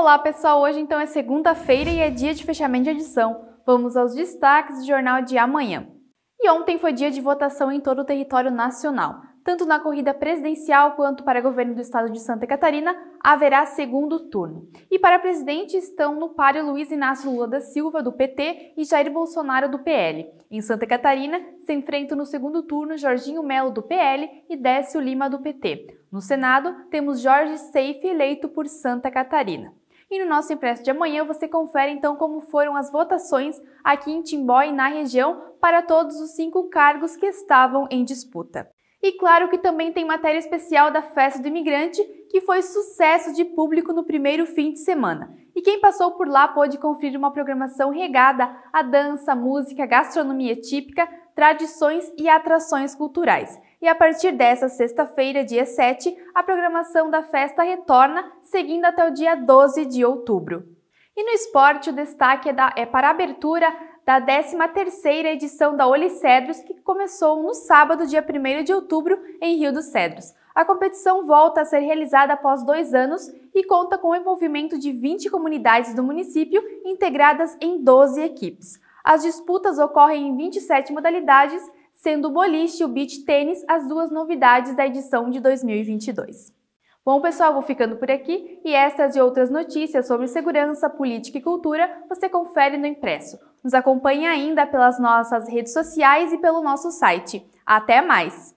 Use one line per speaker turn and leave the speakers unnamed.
Olá pessoal, hoje então é segunda-feira e é dia de fechamento de edição. Vamos aos destaques do jornal de amanhã. E ontem foi dia de votação em todo o território nacional. Tanto na corrida presidencial quanto para governo do estado de Santa Catarina, haverá segundo turno. E para presidente estão no páreo Luiz Inácio Lula da Silva, do PT, e Jair Bolsonaro, do PL. Em Santa Catarina, se enfrentam no segundo turno Jorginho Melo, do PL, e Décio Lima, do PT. No Senado, temos Jorge Seife eleito por Santa Catarina. E no nosso impresso de amanhã você confere então como foram as votações aqui em Timbó e na região para todos os cinco cargos que estavam em disputa. E claro que também tem matéria especial da Festa do Imigrante, que foi sucesso de público no primeiro fim de semana. E quem passou por lá pôde conferir uma programação regada a dança, música, gastronomia típica, tradições e atrações culturais. E a partir dessa sexta-feira, dia 7, a programação da festa retorna, seguindo até o dia 12 de outubro. E no esporte, o destaque é, da, é para a abertura da 13ª edição da Olicedros, que começou no sábado, dia 1 de outubro, em Rio dos Cedros. A competição volta a ser realizada após dois anos e conta com o envolvimento de 20 comunidades do município, integradas em 12 equipes. As disputas ocorrem em 27 modalidades sendo o boliche e o beach tênis as duas novidades da edição de 2022. Bom, pessoal, vou ficando por aqui e estas e outras notícias sobre segurança, política e cultura você confere no impresso. Nos acompanhe ainda pelas nossas redes sociais e pelo nosso site. Até mais!